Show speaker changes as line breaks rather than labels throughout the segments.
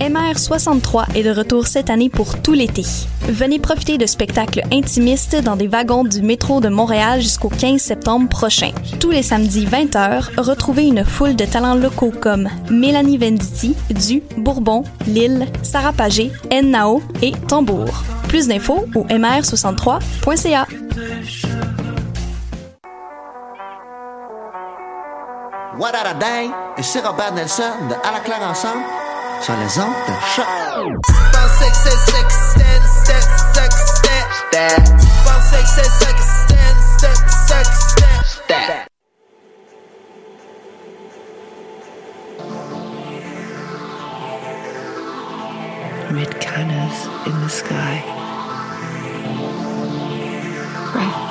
MR63 est de retour cette année pour tout l'été. Venez profiter de spectacles intimistes dans des wagons du métro de Montréal jusqu'au 15 septembre prochain. Tous les samedis 20h, retrouvez une foule de talents locaux comme Mélanie Venditti, Du, Bourbon, Lille, Sarah Pagé, Nao et Tambour. Plus d'infos au mr63.ca.
What a day? Ici Robert Nelson de À la ensemble sur les ondes de choc.
Red cannons in the sky. Right.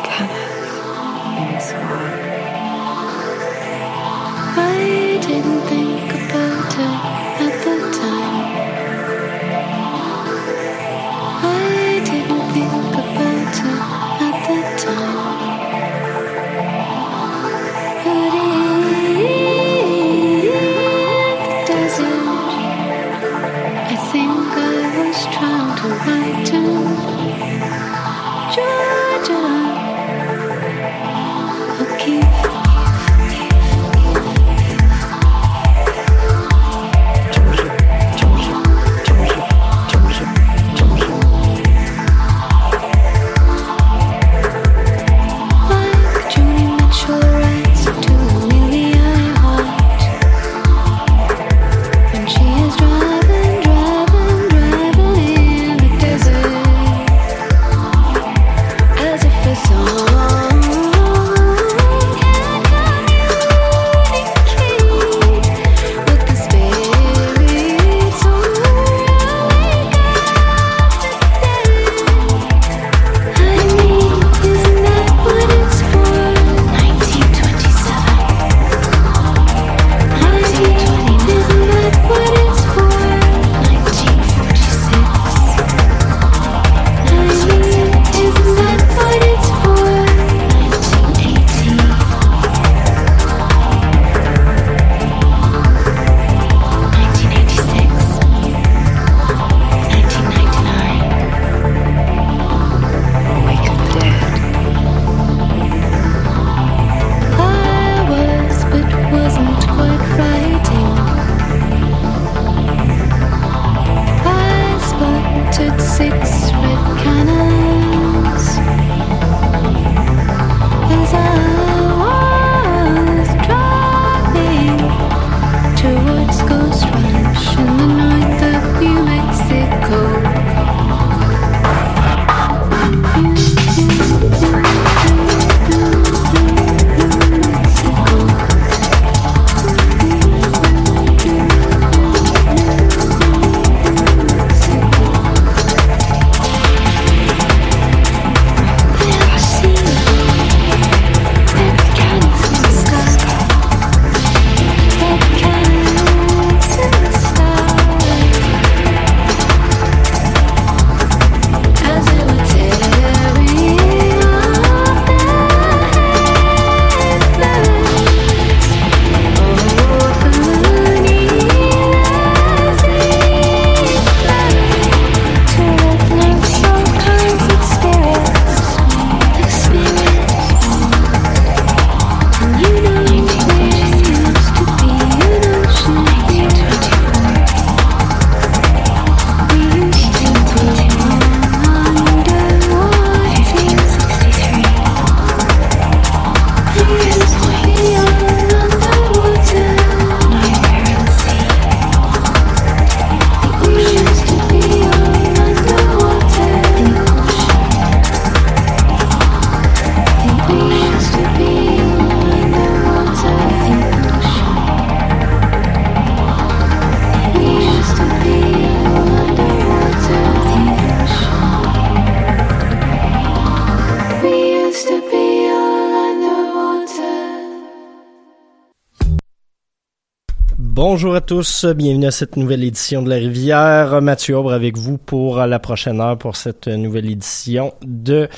Bonjour à tous, bienvenue à cette nouvelle édition de La Rivière. Mathieu Aubre avec vous pour la prochaine heure pour cette nouvelle édition de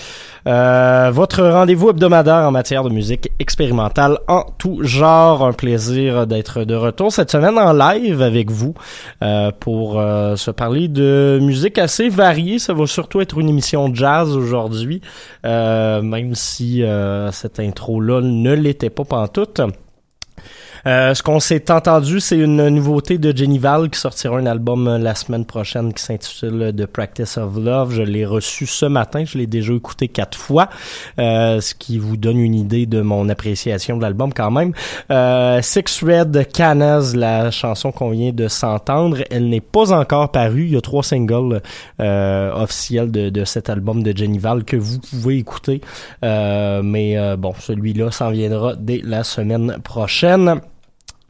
euh, votre rendez-vous hebdomadaire en matière de musique expérimentale en tout genre. Un plaisir d'être de retour cette semaine en live avec vous euh, pour euh, se parler de musique assez variée. Ça va surtout être une émission jazz aujourd'hui, même si cette intro-là ne l'était pas pantoute. Euh, ce qu'on s'est entendu, c'est une nouveauté de Jenny Val qui sortira un album euh, la semaine prochaine qui s'intitule euh, The Practice of Love. Je l'ai reçu ce matin, je l'ai déjà écouté quatre fois, ce qui vous donne une idée de mon appréciation de l'album quand même. Six Red Canas, la chanson qu'on vient de s'entendre, elle n'est pas encore parue. Il y a trois singles officiels de, de, cet album de Jenny Val que vous pouvez écouter. mais bon, celui-là s'en viendra dès la semaine prochaine.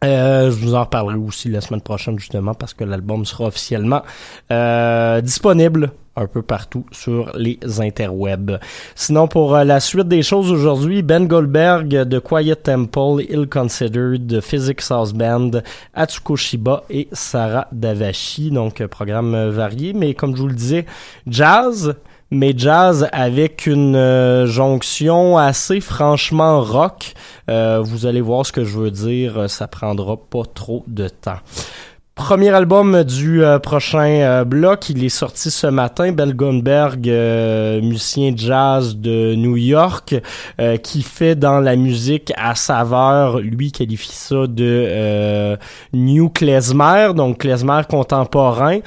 Euh, je vous en reparlerai aussi la semaine prochaine justement parce que l'album sera officiellement euh, disponible un peu partout sur les interwebs. Sinon, pour euh, la suite des choses aujourd'hui, Ben Goldberg de Quiet Temple, Ill Considered, Physics House Band, Atsuko Shiba et Sarah Davachi. Donc, programme varié, mais comme je vous le disais, jazz, mais jazz avec une euh, jonction assez franchement rock. Euh, vous allez voir ce que je veux dire, ça prendra pas trop de temps. Premier album du euh, prochain bloc, il est sorti ce matin, Bell Gunberg, musicien jazz de New York, qui fait dans la musique à saveur, lui qualifie ça de New Klezmer, donc klezmer contemporain.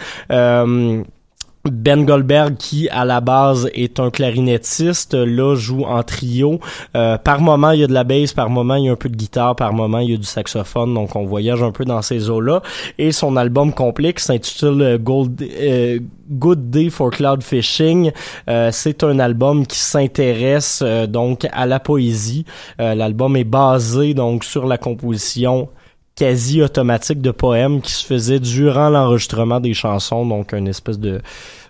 Ben Goldberg, qui à la base est un clarinettiste, là joue en trio. Euh, par moment, il y a de la basse, par moment, il y a un peu de guitare, par moment, il y a du saxophone. Donc, on voyage un peu dans ces eaux-là. Et son album complet qui s'intitule euh, Gold, euh, Good Day for Cloud Fishing. c'est un album qui s'intéresse donc à la poésie. L'album est basé donc sur la composition quasi automatique de poèmes qui se faisait durant l'enregistrement des chansons, donc une espèce de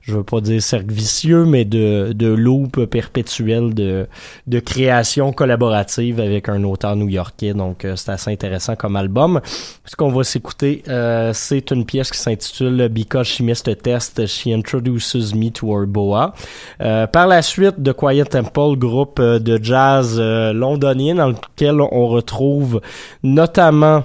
je veux pas dire cercle vicieux, mais de, de loop perpétuel de, de création collaborative avec un auteur new-yorkais. Donc, euh, c'est assez intéressant comme album. Ce qu'on va s'écouter, euh, c'est une pièce qui s'intitule Because She Test, She Introduces Me to Her Boa. Euh, par la suite, The Quiet Temple, groupe de jazz londonien dans lequel on retrouve notamment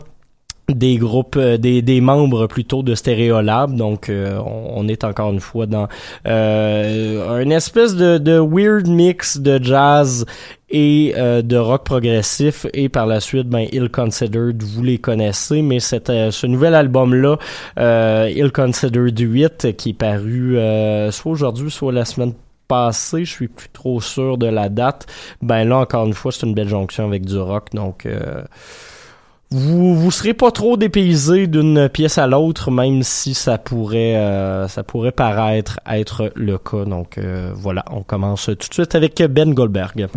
des groupes, euh, des, des membres plutôt de Stereolab. Donc, euh, on, est encore une fois dans euh, une espèce de, de weird mix de jazz et de rock progressif. Et par la suite ben Ill Considered vous les connaissez. Mais c'est ce nouvel album là Ill Considered 8 qui est paru soit aujourd'hui soit la semaine passée je suis plus trop sûr de la date ben là encore une fois c'est une belle jonction avec du rock. Donc vous vous serez pas trop dépaysé d'une pièce à l'autre, même si ça pourrait euh, ça pourrait paraître être le cas. Donc euh, voilà, on commence tout de suite avec Ben Goldberg.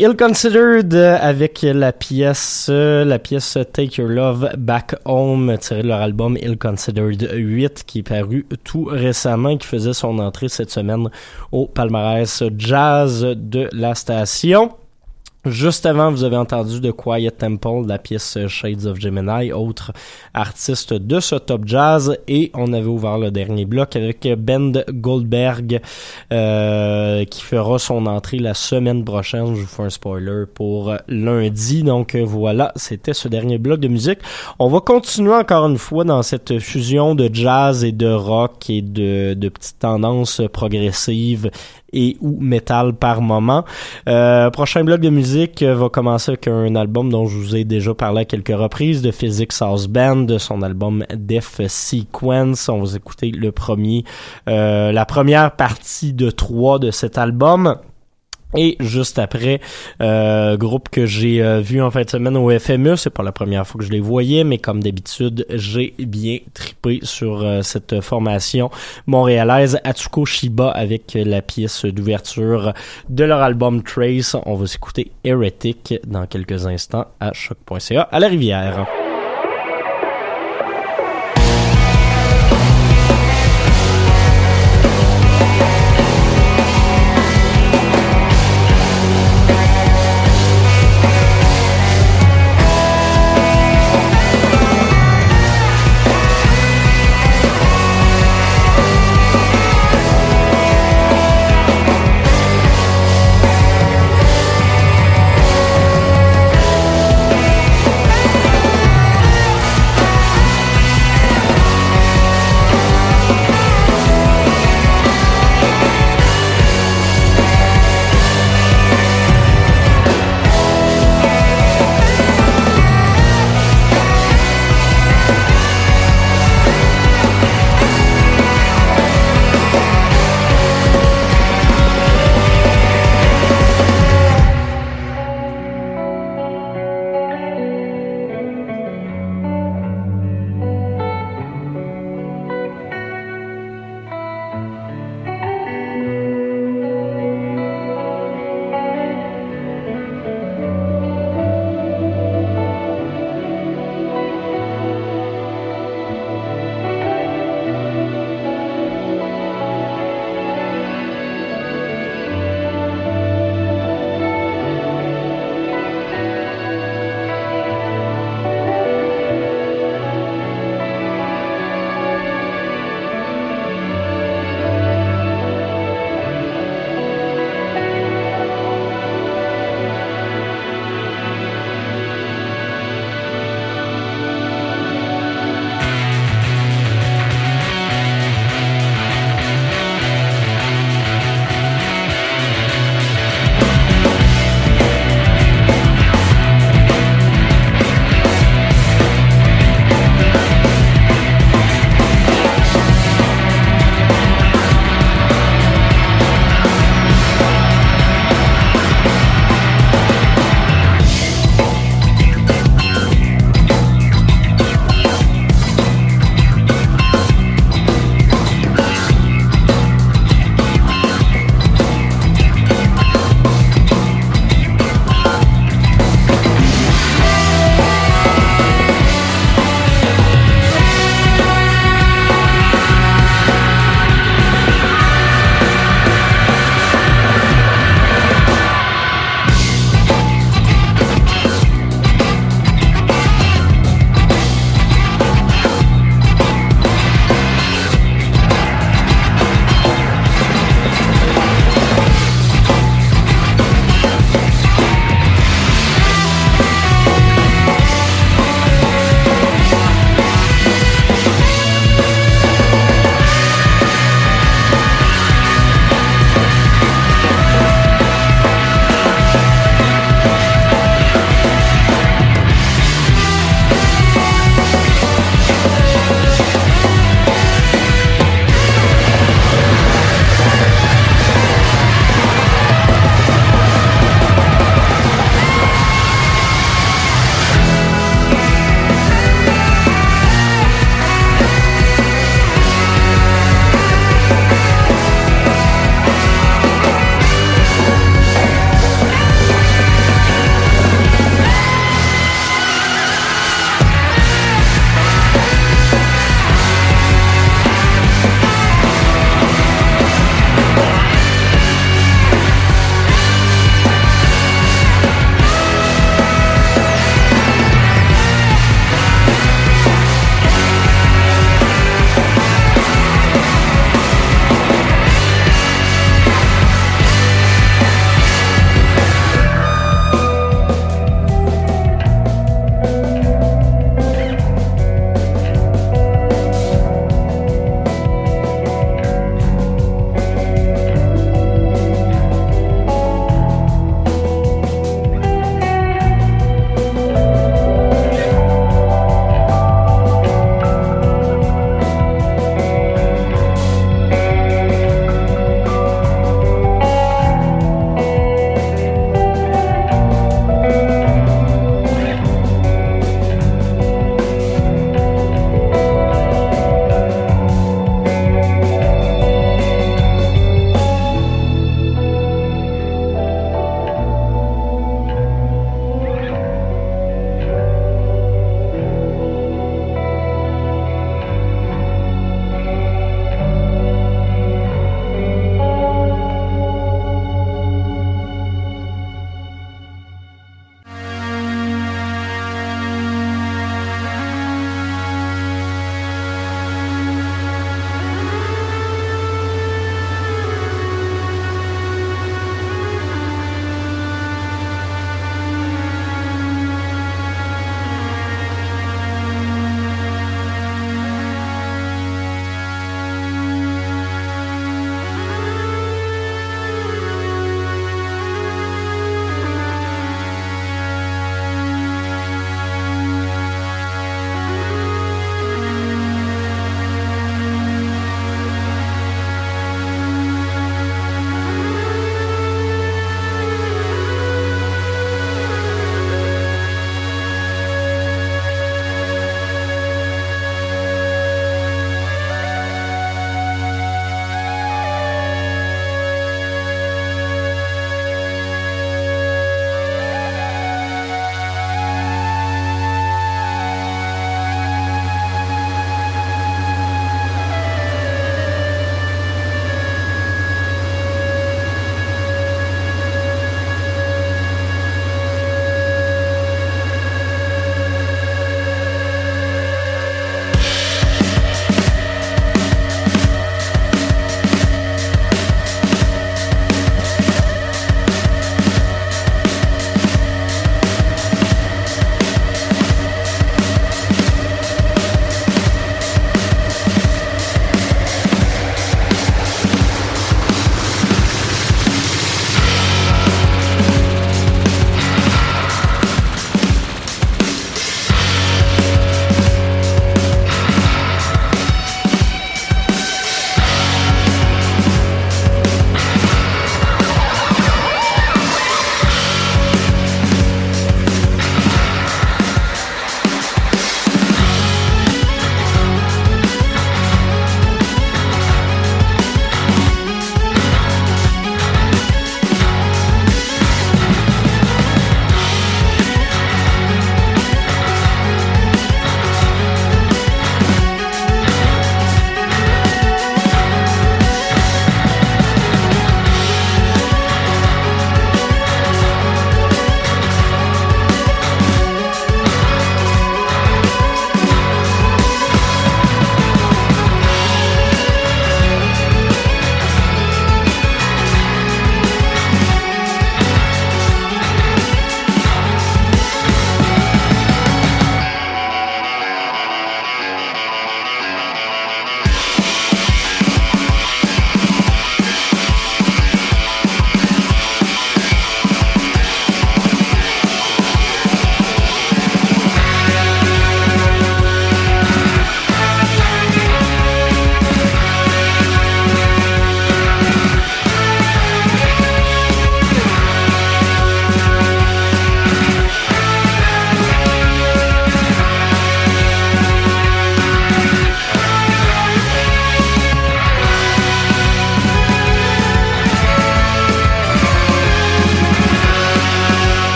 Ill Considered euh, avec la pièce euh, la pièce Take Your Love Back Home tirée de leur album Ill Considered 8 qui est paru tout récemment qui faisait son entrée cette semaine au palmarès jazz de la station. Juste avant, vous avez entendu de Quiet Temple, la pièce Shades of Gemini, autre artiste de ce top jazz, et on avait ouvert le dernier bloc avec Ben Goldberg, euh, qui fera son entrée la semaine prochaine. Je vous fais un spoiler pour lundi. Donc voilà, c'était ce dernier bloc de musique. On va continuer encore une fois dans cette fusion de jazz et de rock et de, de petites tendances progressives et ou métal par moment. Euh, prochain bloc de musique euh, va commencer avec un album dont je vous ai déjà parlé à quelques reprises de Physics House Band, de son album Def Sequence. On va écouter le premier, euh, la première partie de trois de cet album. Et juste après, euh, groupe que j'ai euh, vu en fin de semaine au FME, c'est pas la première fois que je les voyais, mais comme d'habitude, j'ai bien tripé sur euh, cette formation montréalaise Atsuko Shiba avec la pièce d'ouverture de leur album Trace. On va s'écouter Heretic dans quelques instants à choc.ca à la rivière.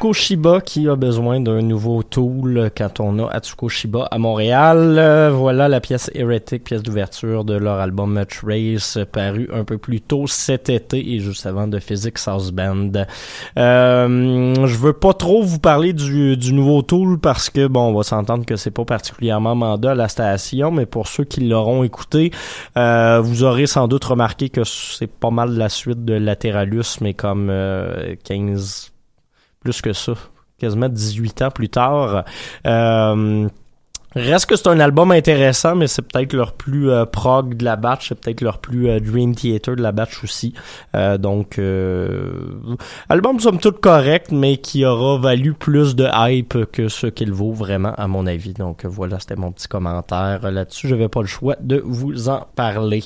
Atsuko Shiba qui a besoin d'un nouveau tool quand on a Atsuko Shiba à Montréal. Euh, voilà la pièce Heretic, pièce d'ouverture de leur album Match Race, paru un peu plus tôt cet été et juste avant de Physics House Band. Euh, je veux pas trop vous parler du, du nouveau tool parce que bon, on va s'entendre que c'est pas particulièrement mandat à la station, mais pour ceux qui l'auront écouté, euh, vous aurez sans doute remarqué que c'est pas mal la suite de Lateralus, mais comme euh, 15 plus que ça, quasiment 18 ans plus tard. Euh, Reste que c'est un album intéressant, mais c'est peut-être leur plus euh, prog de la batch, c'est peut-être leur plus euh, Dream Theater de la batch aussi. Euh, donc, euh, album somme toute correct, mais qui aura valu plus de hype que ce qu'il vaut vraiment, à mon avis. Donc voilà, c'était mon petit commentaire là-dessus. Je n'avais pas le choix de vous en parler.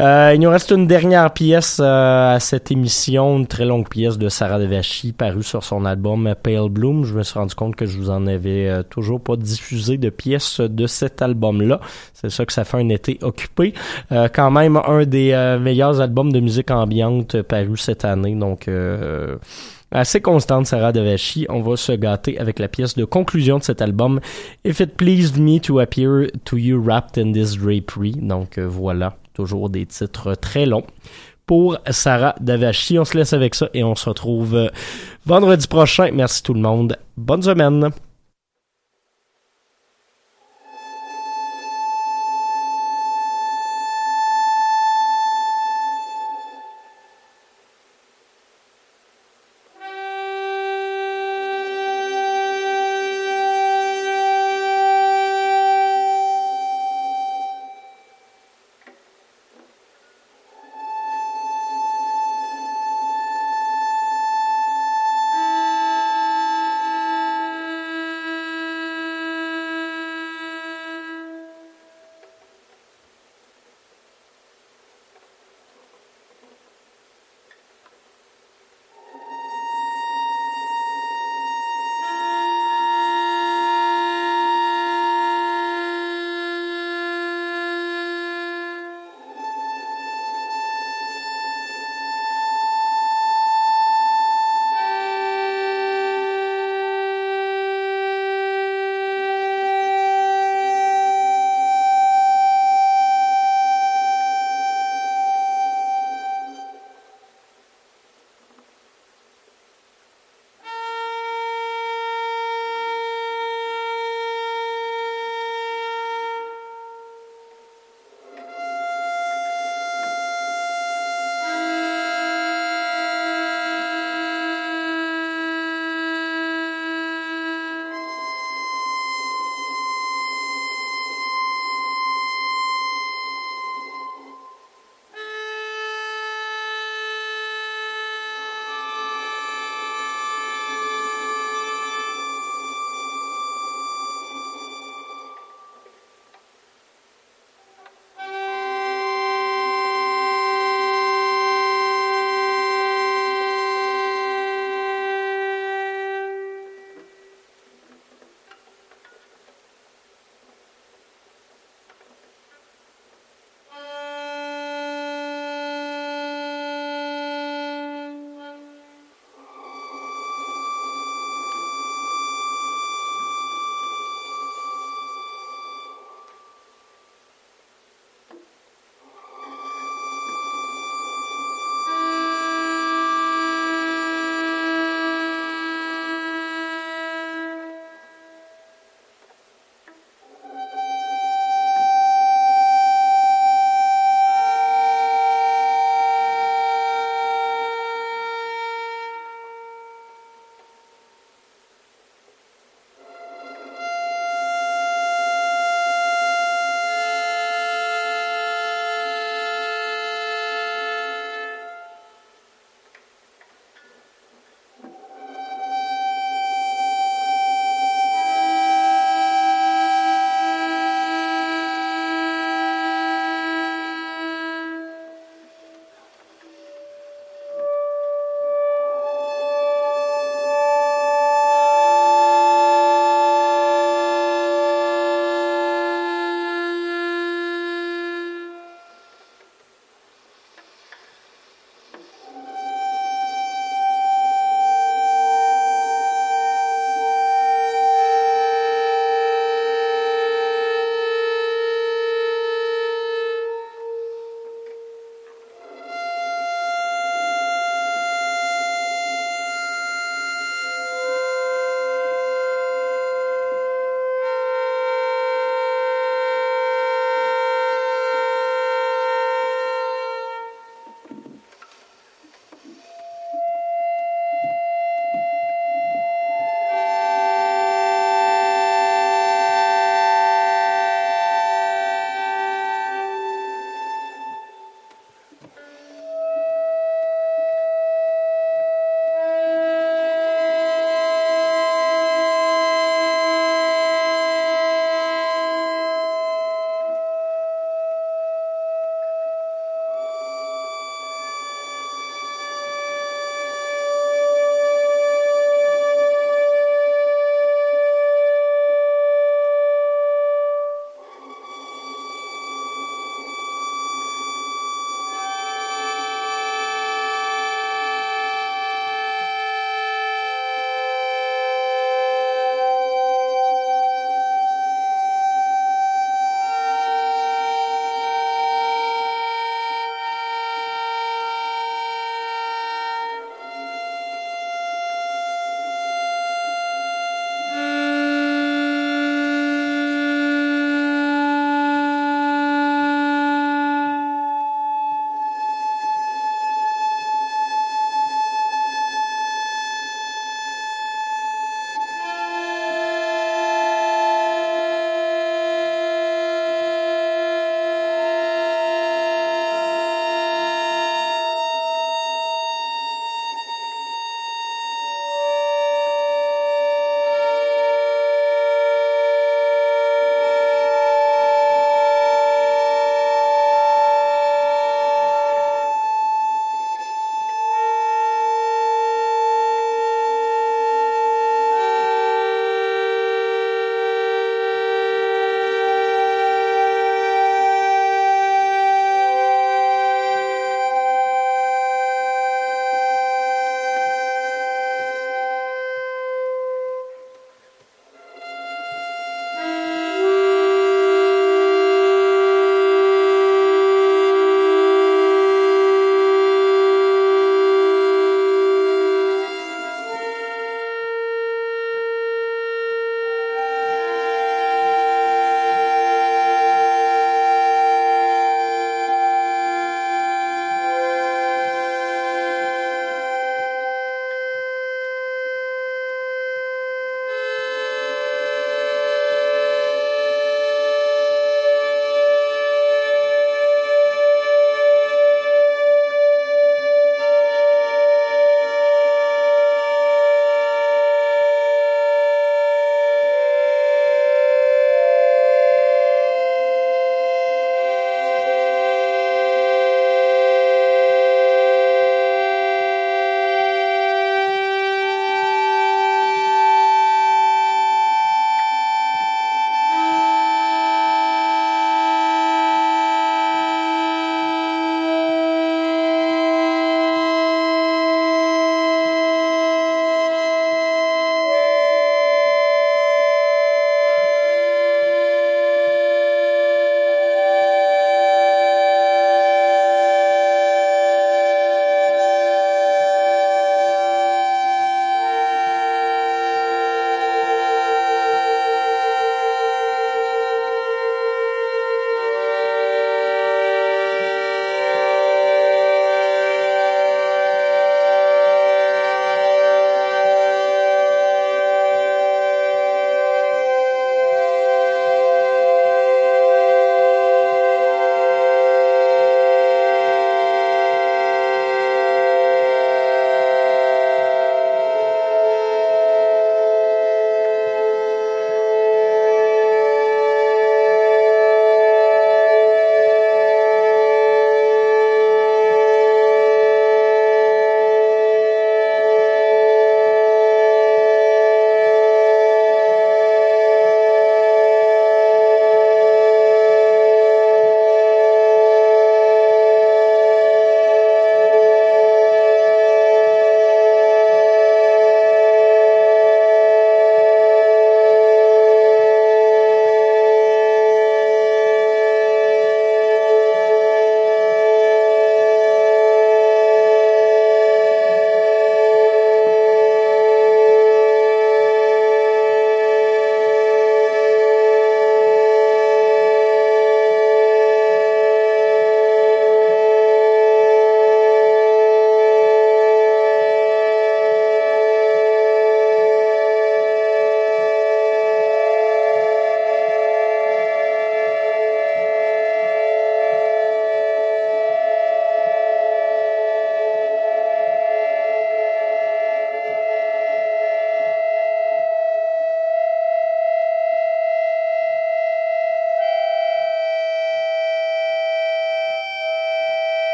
il nous reste une dernière pièce à cette émission, une très longue pièce de Sarah Devachi, parue sur son album Pale Bloom. Je me suis rendu compte que je vous en avais toujours pas diffusé de de cet album-là. C'est ça que ça fait un été occupé. Euh, quand même un des euh, meilleurs albums de musique ambiante paru cette année. Donc euh, assez constante, Sarah Devachi. On va se gâter avec la pièce de conclusion de cet album. If it pleased me to appear to you wrapped in this drapery. Donc voilà, toujours des titres très longs pour Sarah Davachi. On se laisse avec ça et on se retrouve vendredi prochain. Merci tout le monde. Bonne semaine.